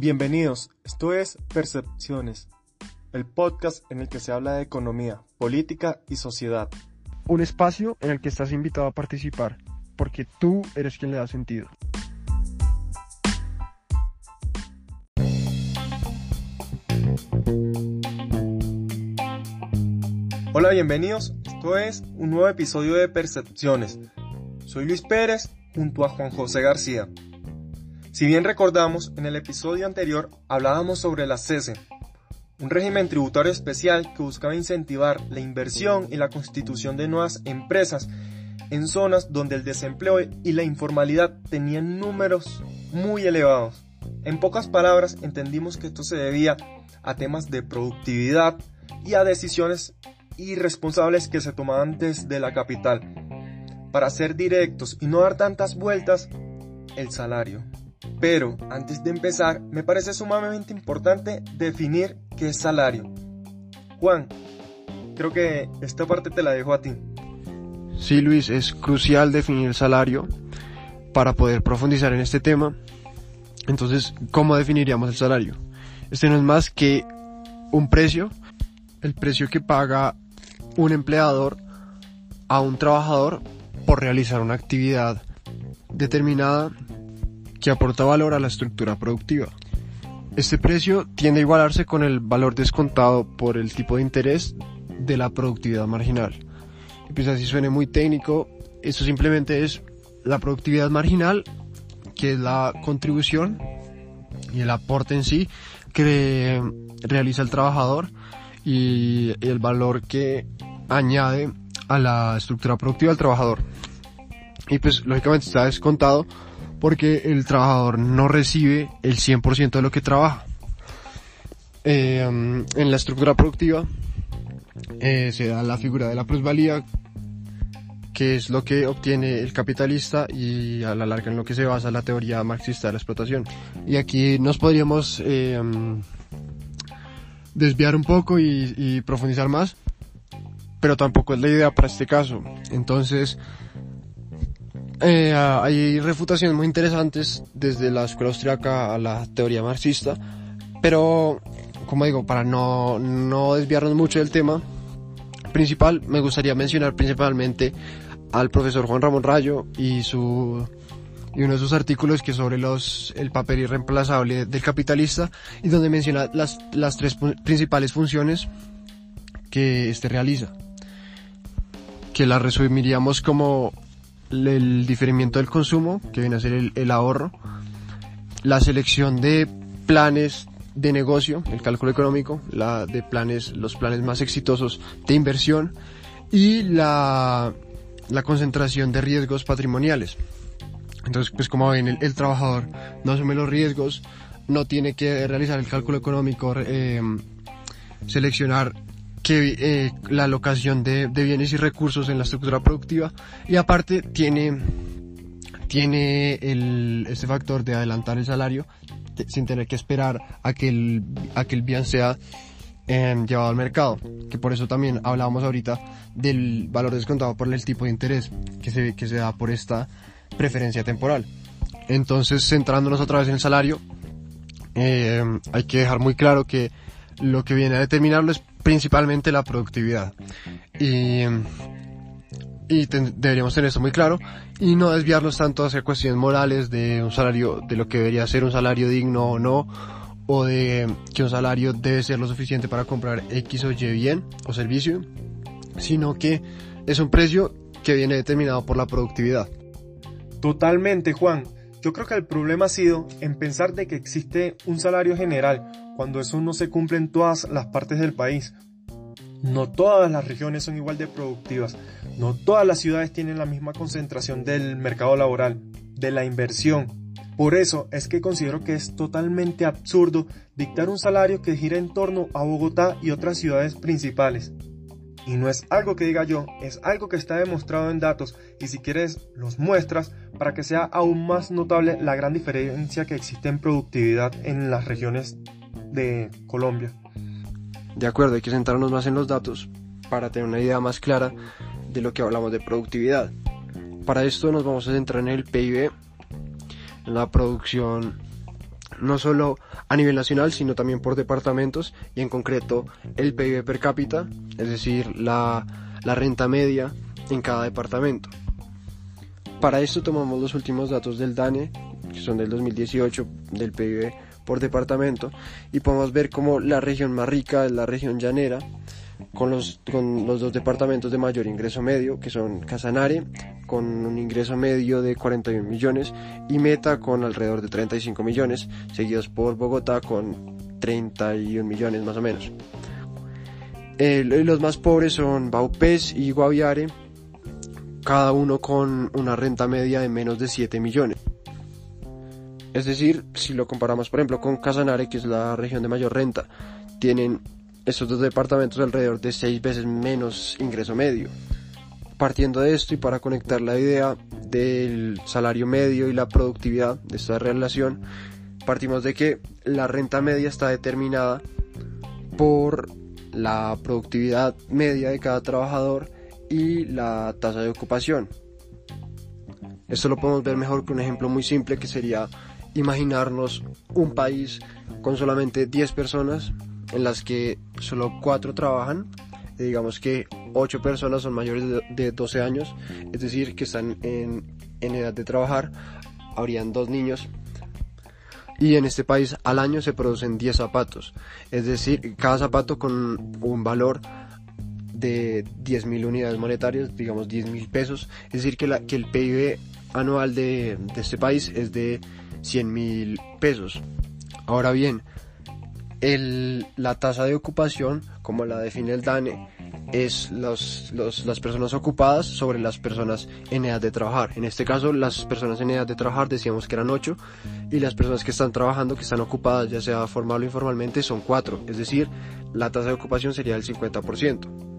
Bienvenidos, esto es Percepciones, el podcast en el que se habla de economía, política y sociedad. Un espacio en el que estás invitado a participar, porque tú eres quien le da sentido. Hola, bienvenidos, esto es un nuevo episodio de Percepciones. Soy Luis Pérez junto a Juan José García. Si bien recordamos, en el episodio anterior hablábamos sobre la CESE, un régimen tributario especial que buscaba incentivar la inversión y la constitución de nuevas empresas en zonas donde el desempleo y la informalidad tenían números muy elevados. En pocas palabras, entendimos que esto se debía a temas de productividad y a decisiones irresponsables que se tomaban desde la capital. Para ser directos y no dar tantas vueltas, el salario. Pero antes de empezar, me parece sumamente importante definir qué es salario. Juan, creo que esta parte te la dejo a ti. Sí, Luis, es crucial definir el salario para poder profundizar en este tema. Entonces, ¿cómo definiríamos el salario? Este no es más que un precio, el precio que paga un empleador a un trabajador por realizar una actividad determinada que aporta valor a la estructura productiva. Este precio tiende a igualarse con el valor descontado por el tipo de interés de la productividad marginal. Y pues así suene muy técnico, eso simplemente es la productividad marginal, que es la contribución y el aporte en sí que realiza el trabajador y el valor que añade a la estructura productiva del trabajador. Y pues lógicamente está descontado porque el trabajador no recibe el 100% de lo que trabaja. Eh, en la estructura productiva eh, se da la figura de la plusvalía, que es lo que obtiene el capitalista y a la larga en lo que se basa la teoría marxista de la explotación. Y aquí nos podríamos eh, desviar un poco y, y profundizar más, pero tampoco es la idea para este caso. Entonces, eh, hay refutaciones muy interesantes desde la escuela austriaca a la teoría marxista, pero como digo, para no, no desviarnos mucho del tema principal, me gustaría mencionar principalmente al profesor Juan Ramón Rayo y su y uno de sus artículos que es sobre los el papel irreemplazable del capitalista y donde menciona las, las tres principales funciones que este realiza que la resumiríamos como el diferimiento del consumo, que viene a ser el, el ahorro, la selección de planes de negocio, el cálculo económico, la de planes, los planes más exitosos de inversión y la, la concentración de riesgos patrimoniales. Entonces, pues como ven, el, el, trabajador no asume los riesgos, no tiene que realizar el cálculo económico, eh, seleccionar que eh, la alocación de, de, bienes y recursos en la estructura productiva. Y aparte tiene tiene el, este factor de adelantar el salario sin tener que esperar a que el, a que el bien sea eh, llevado al mercado. Que por eso también hablábamos ahorita del valor descontado por el tipo de interés que se, que se da por esta preferencia temporal. Entonces centrándonos otra vez en el salario eh, hay que dejar muy claro que lo que viene a determinarlo es principalmente la productividad. Y, y ten, deberíamos tener eso muy claro y no desviarnos tanto hacia cuestiones morales de un salario, de lo que debería ser un salario digno o no, o de que un salario debe ser lo suficiente para comprar X o Y bien o servicio, sino que es un precio que viene determinado por la productividad. Totalmente, Juan. Yo creo que el problema ha sido en pensar de que existe un salario general cuando eso no se cumple en todas las partes del país. No todas las regiones son igual de productivas, no todas las ciudades tienen la misma concentración del mercado laboral, de la inversión. Por eso es que considero que es totalmente absurdo dictar un salario que gira en torno a Bogotá y otras ciudades principales. Y no es algo que diga yo, es algo que está demostrado en datos y si quieres los muestras para que sea aún más notable la gran diferencia que existe en productividad en las regiones de Colombia. De acuerdo, hay que centrarnos más en los datos para tener una idea más clara de lo que hablamos de productividad. Para esto nos vamos a centrar en el PIB, en la producción no solo a nivel nacional, sino también por departamentos y en concreto el PIB per cápita, es decir, la, la renta media en cada departamento. Para esto tomamos los últimos datos del DANE, que son del 2018, del PIB por departamento, y podemos ver cómo la región más rica es la región llanera, con los, con los dos departamentos de mayor ingreso medio, que son Casanare, con un ingreso medio de 41 millones, y Meta con alrededor de 35 millones, seguidos por Bogotá con 31 millones más o menos. los más pobres son Baupés y Guaviare, cada uno con una renta media de menos de 7 millones. Es decir, si lo comparamos por ejemplo con Casanare, que es la región de mayor renta, tienen estos dos departamentos alrededor de 6 veces menos ingreso medio. Partiendo de esto y para conectar la idea del salario medio y la productividad de esta relación, partimos de que la renta media está determinada por la productividad media de cada trabajador y la tasa de ocupación. Esto lo podemos ver mejor con un ejemplo muy simple que sería imaginarnos un país con solamente 10 personas en las que solo 4 trabajan, digamos que 8 personas son mayores de 12 años, es decir, que están en, en edad de trabajar, habrían dos niños. Y en este país al año se producen 10 zapatos, es decir, cada zapato con un valor de 10.000 unidades monetarias, digamos 10.000 pesos, es decir, que, la, que el PIB anual de, de este país es de 100.000 pesos. Ahora bien, la tasa de ocupación, como la define el DANE, es las personas ocupadas sobre las personas en edad de trabajar. En este caso, las personas en edad de trabajar decíamos que eran 8 y las personas que están trabajando, que están ocupadas, ya sea formal o informalmente, son 4. Es decir, la tasa de ocupación sería el 50%.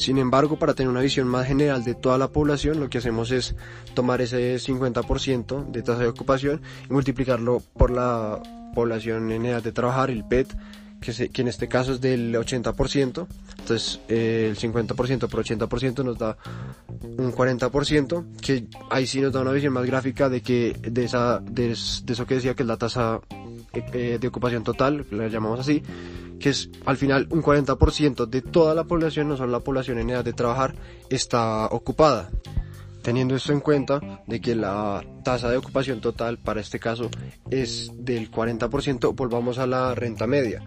Sin embargo, para tener una visión más general de toda la población, lo que hacemos es tomar ese 50% de tasa de ocupación y multiplicarlo por la población en edad de trabajar, el PET, que, en este caso es del 80%. Entonces, eh, el 50% por 80% nos da un 40%, que ahí sí nos da una visión más gráfica de que de, esa, de, eso que decía que es la tasa eh, de ocupación total, la llamamos así, que es al final un 40% de toda la población, no solo la población en edad de trabajar, está ocupada. Teniendo esto en cuenta de que la tasa de ocupación total para este caso es del 40%, volvamos a la renta media.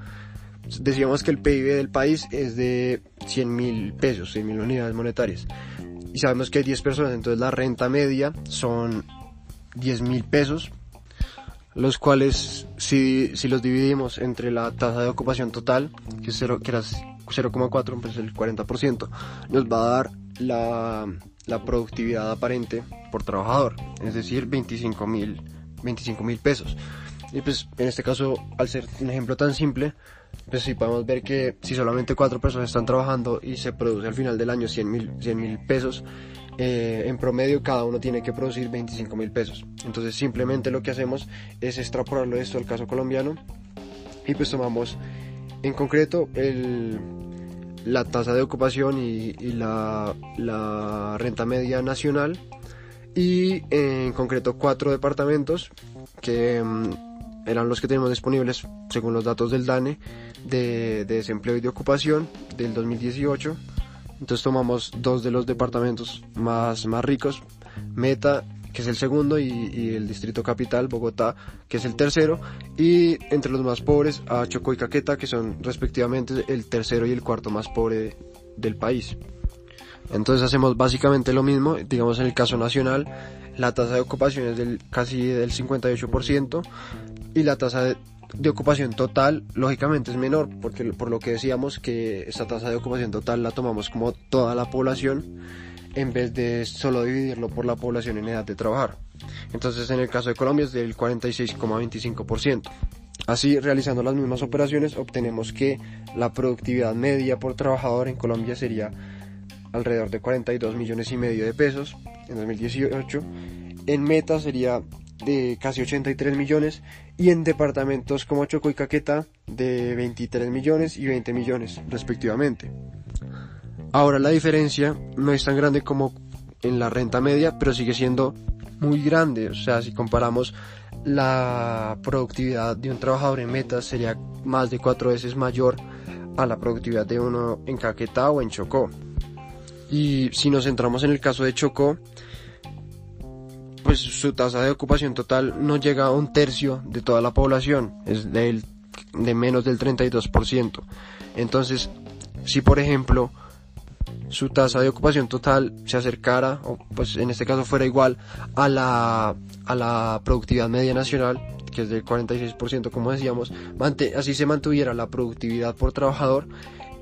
Decíamos que el PIB del país es de 100 mil pesos, 100 mil unidades monetarias. Y sabemos que hay 10 personas, entonces la renta media son 10 mil pesos los cuales si, si los dividimos entre la tasa de ocupación total, que, es 0, que era 0,4, pues el 40%, nos va a dar la, la productividad aparente por trabajador, es decir, 25 mil 25 mil pesos. Y pues en este caso, al ser un ejemplo tan simple, pues sí podemos ver que si solamente cuatro personas están trabajando y se produce al final del año 100 mil 100 pesos, eh, en promedio cada uno tiene que producir 25 mil pesos. Entonces simplemente lo que hacemos es extrapolarlo esto al caso colombiano y pues tomamos en concreto el, la tasa de ocupación y, la, la, renta media nacional y en concreto cuatro departamentos que mm, eran los que tenemos disponibles según los datos del DANE de, de desempleo y de ocupación del 2018 entonces tomamos dos de los departamentos más, más ricos, Meta, que es el segundo, y, el Distrito Capital, Bogotá, que es el tercero, y entre los más pobres a Chocó y Caqueta, que son respectivamente el tercero y el cuarto más pobre del país. Entonces hacemos básicamente lo mismo, digamos en el caso nacional, la tasa de ocupación es del casi del 58% y la tasa de de ocupación total, lógicamente es menor, porque por lo que decíamos que esta tasa de ocupación total la tomamos como toda la población, en vez de solo dividirlo por la población en edad de trabajar. Entonces en el caso de Colombia es del 46,25%. Así, realizando las mismas operaciones, obtenemos que la productividad media por trabajador en Colombia sería alrededor de 42 millones y medio de pesos en 2018. En meta sería de casi 83 millones y en departamentos como Choco y Caqueta de 23 millones y 20 millones respectivamente. Ahora la diferencia no es tan grande como en la renta media, pero sigue siendo muy grande. O sea, si comparamos la productividad de un trabajador en metas sería más de cuatro veces mayor a la productividad de uno en Caquetá o en Chocó. Y si nos centramos en el caso de Chocó, pues su tasa de ocupación total no llega a un tercio de toda la población, es de, de menos del 32%. Entonces, si por ejemplo su tasa de ocupación total se acercara, o pues en este caso fuera igual a la, a la productividad media nacional, que es del 46% como decíamos, así se mantuviera la productividad por trabajador,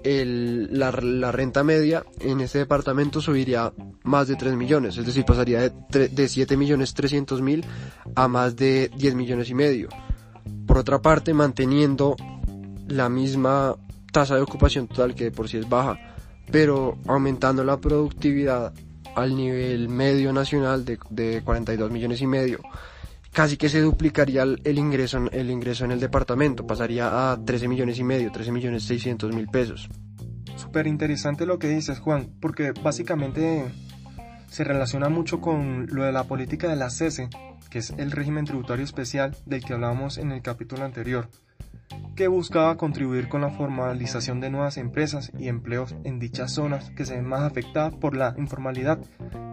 el, la, la, renta media en este departamento subiría más de 3 millones, es decir, pasaría de, de 7 millones 300 mil a más de 10 millones y medio. Por otra parte, manteniendo la misma tasa de ocupación total que por sí es baja, pero aumentando la productividad al nivel medio nacional de, de 42 millones y medio, casi que se duplicaría el, ingreso, el ingreso en el departamento, pasaría a 13 millones y medio, 13 millones 600 mil pesos. Súper interesante lo que dices, Juan, porque básicamente se relaciona mucho con lo de la política de la CESE, que es el régimen tributario especial del que hablábamos en el capítulo anterior, que buscaba contribuir con la formalización de nuevas empresas y empleos en dichas zonas que se ven más afectadas por la informalidad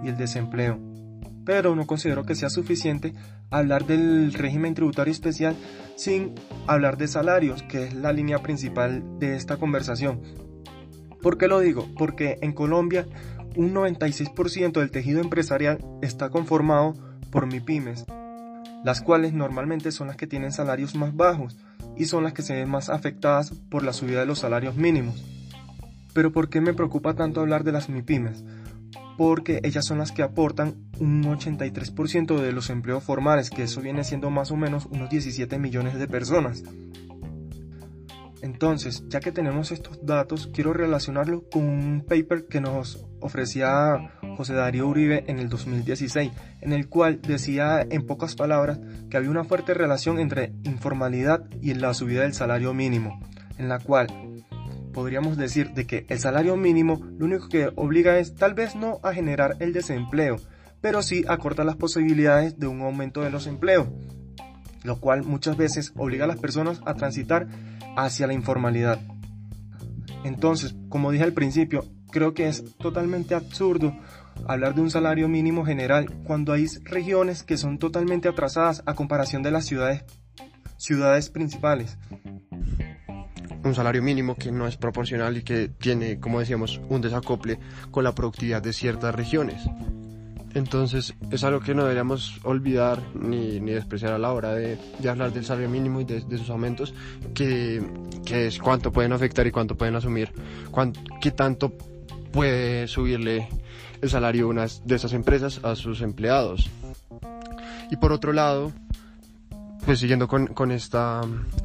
y el desempleo pero no considero que sea suficiente hablar del régimen tributario especial sin hablar de salarios, que es la línea principal de esta conversación. ¿Por qué lo digo? Porque en Colombia un 96% del tejido empresarial está conformado por MIPIMES, las cuales normalmente son las que tienen salarios más bajos y son las que se ven más afectadas por la subida de los salarios mínimos. Pero ¿por qué me preocupa tanto hablar de las MIPIMES? Porque ellas son las que aportan un 83% de los empleos formales, que eso viene siendo más o menos unos 17 millones de personas. Entonces, ya que tenemos estos datos, quiero relacionarlo con un paper que nos ofrecía José Darío Uribe en el 2016, en el cual decía en pocas palabras que había una fuerte relación entre informalidad y la subida del salario mínimo, en la cual podríamos decir de que el salario mínimo lo único que obliga es tal vez no a generar el desempleo, pero sí a cortar las posibilidades de un aumento de los empleos, lo cual muchas veces obliga a las personas a transitar hacia la informalidad. Entonces, como dije al principio, creo que es totalmente absurdo hablar de un salario mínimo general cuando hay regiones que son totalmente atrasadas a comparación de las ciudades, ciudades principales un salario mínimo que no es proporcional y que tiene, como decíamos, un desacople con la productividad de ciertas regiones. Entonces es algo que no deberíamos olvidar ni, ni despreciar a la hora de, de, hablar del salario mínimo y de, sus aumentos, que, que, es cuánto pueden afectar y cuánto pueden asumir, cuánto, qué tanto puede subirle el salario de esas empresas a sus empleados. Y por otro lado, pues siguiendo con, con, esta,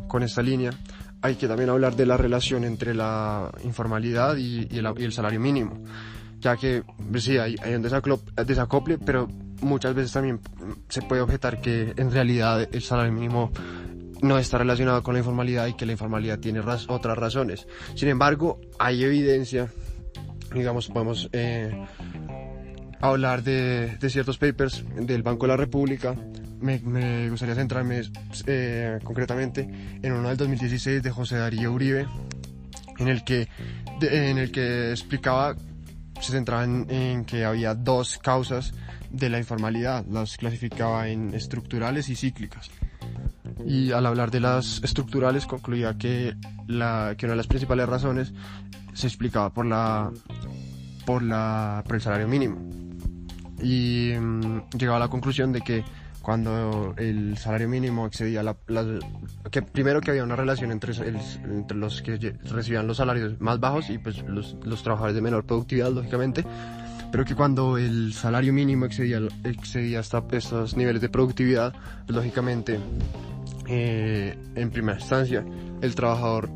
con esta línea, hay que también hablar de la relación entre la informalidad y, el, salario mínimo, ya que pues sí, hay, hay un desacople, pero muchas veces también se puede objetar que en realidad el salario mínimo no está relacionado con la informalidad y que la informalidad tiene otras razones. Sin embargo, hay evidencia, digamos, podemos eh, hablar de, de, ciertos papers del Banco de la República me, gustaría centrarme eh, concretamente en uno del 2016 de José Darío Uribe, en el que, en el que explicaba, se centraba en, que había dos causas de la informalidad, las clasificaba en estructurales y cíclicas. Y al hablar de las estructurales concluía que, la, que una de las principales razones se explicaba por la por la por el salario mínimo y mm, llegaba a la conclusión de que cuando el salario mínimo excedía la, que primero que había una relación entre, entre los que recibían los salarios más bajos y pues los, los, trabajadores de menor productividad lógicamente pero que cuando el salario mínimo excedía, excedía hasta estos niveles de productividad pues, lógicamente eh, en primera instancia el trabajador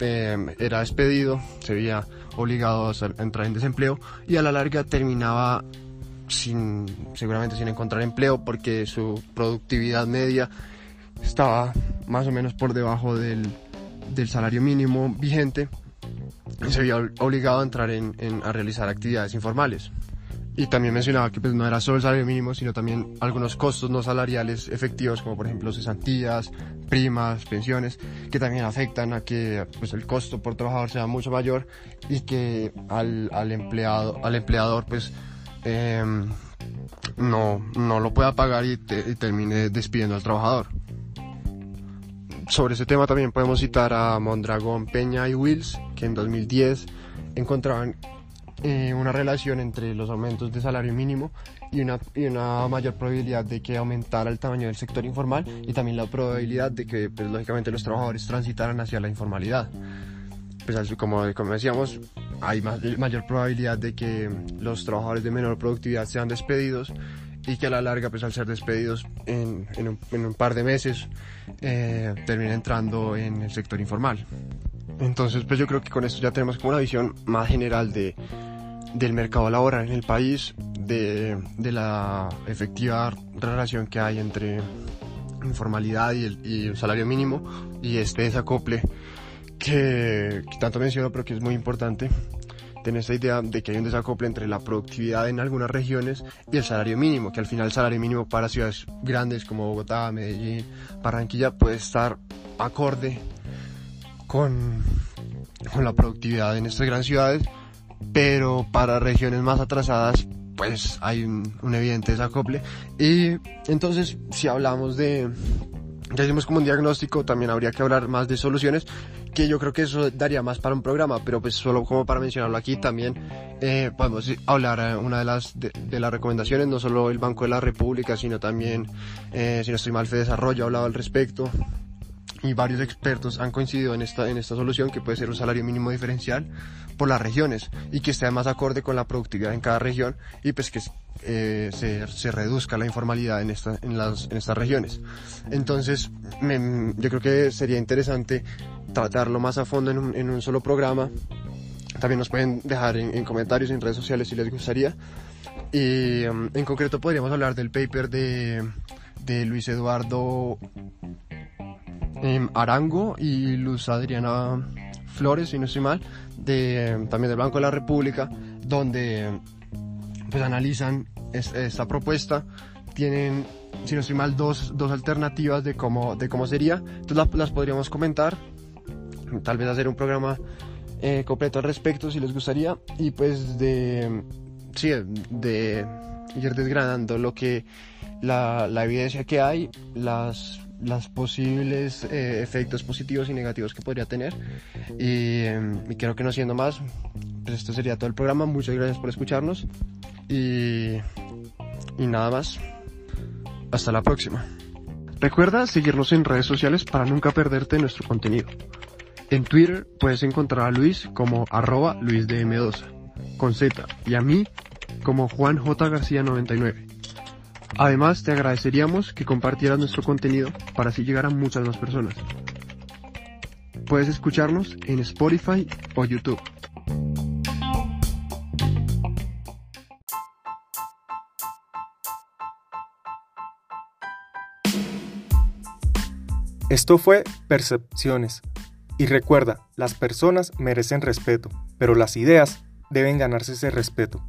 eh, era despedido se veía obligado a entrar en desempleo y a la larga terminaba sin, seguramente sin encontrar empleo porque su productividad media estaba más o menos por debajo del, del salario mínimo vigente y se había obligado a entrar en, a realizar actividades informales. y también mencionaba que pues, no era solo el salario mínimo, sino también algunos costos no salariales efectivos, como por ejemplo cesantías, primas, pensiones, que también afectan a que pues, el costo por trabajador sea mucho mayor y que al, al empleado, al empleador pues em, no, no lo pueda pagar y, y termine despidiendo al trabajador. Sobre ese tema también podemos citar a Mondragón, Peña y Wills, que en 2010 encontraban eh, una relación entre los aumentos de salario mínimo y una, y una mayor probabilidad de que aumentara el tamaño del sector informal y también la probabilidad de que, pues, lógicamente, los trabajadores transitaran hacia la informalidad. Pues, como, como decíamos, hay mayor probabilidad de que los trabajadores de menor productividad sean despedidos y que a la larga, pues al ser despedidos en, en, un, en un, par de meses, eh, terminen entrando en el sector informal. Entonces, pues yo creo que con esto ya tenemos como una visión más general de, del mercado laboral en el país, de, de la efectiva relación que hay entre informalidad y el, y el salario mínimo y este desacople que, que tanto menciono pero que es muy importante tener esta idea de que hay un desacople entre la productividad en algunas regiones y el salario mínimo, que al final el salario mínimo para ciudades grandes como Bogotá, Medellín, Barranquilla puede estar acorde con, con la productividad en estas grandes ciudades, pero para regiones más atrasadas pues hay un, un evidente desacople. Y entonces si hablamos de, ya hicimos como un diagnóstico, también habría que hablar más de soluciones, que yo creo que eso daría más para un programa, pero pues solo como para mencionarlo aquí también eh, podemos hablar eh, una de las de, las recomendaciones, no solo el Banco de la República, sino también, eh, si no estoy mal, Fe Desarrollo ha hablado al respecto y varios expertos han coincidido en esta, en esta solución que puede ser un salario mínimo diferencial por las regiones y que esté más acorde con la productividad en cada región y pues que eh, se, se, reduzca la informalidad en, esta, en, las, en estas regiones. Entonces, me, yo creo que sería interesante tratarlo más a fondo en un, en un solo programa. También nos pueden dejar en, en, comentarios en redes sociales si les gustaría. Y um, en concreto podríamos hablar del paper de, de Luis Eduardo eh, Arango y Luz Adriana Flores, si no estoy mal, de, también del Banco de la República, donde pues analizan es, esta propuesta, tienen, si no estoy mal, dos, dos alternativas de cómo, de cómo sería, entonces las, las podríamos comentar, tal vez hacer un programa eh, completo al respecto si les gustaría, y pues de, sí, de ir desgranando lo que, la, la evidencia que hay, las las posibles eh, efectos positivos y negativos que podría tener. Y, eh, y, creo que no siendo más, pues esto sería todo el programa. Muchas gracias por escucharnos y, y nada más. Hasta la próxima. Recuerda seguirnos en redes sociales para nunca perderte nuestro contenido. En Twitter puedes encontrar a Luis como arroba luisdm12 con Z y a mí como Juan J. García 99. Además, te agradeceríamos que compartieras nuestro contenido para así llegar a muchas más personas. Puedes escucharnos en Spotify o YouTube. Esto fue Percepciones. Y recuerda, las personas merecen respeto, pero las ideas deben ganarse ese respeto.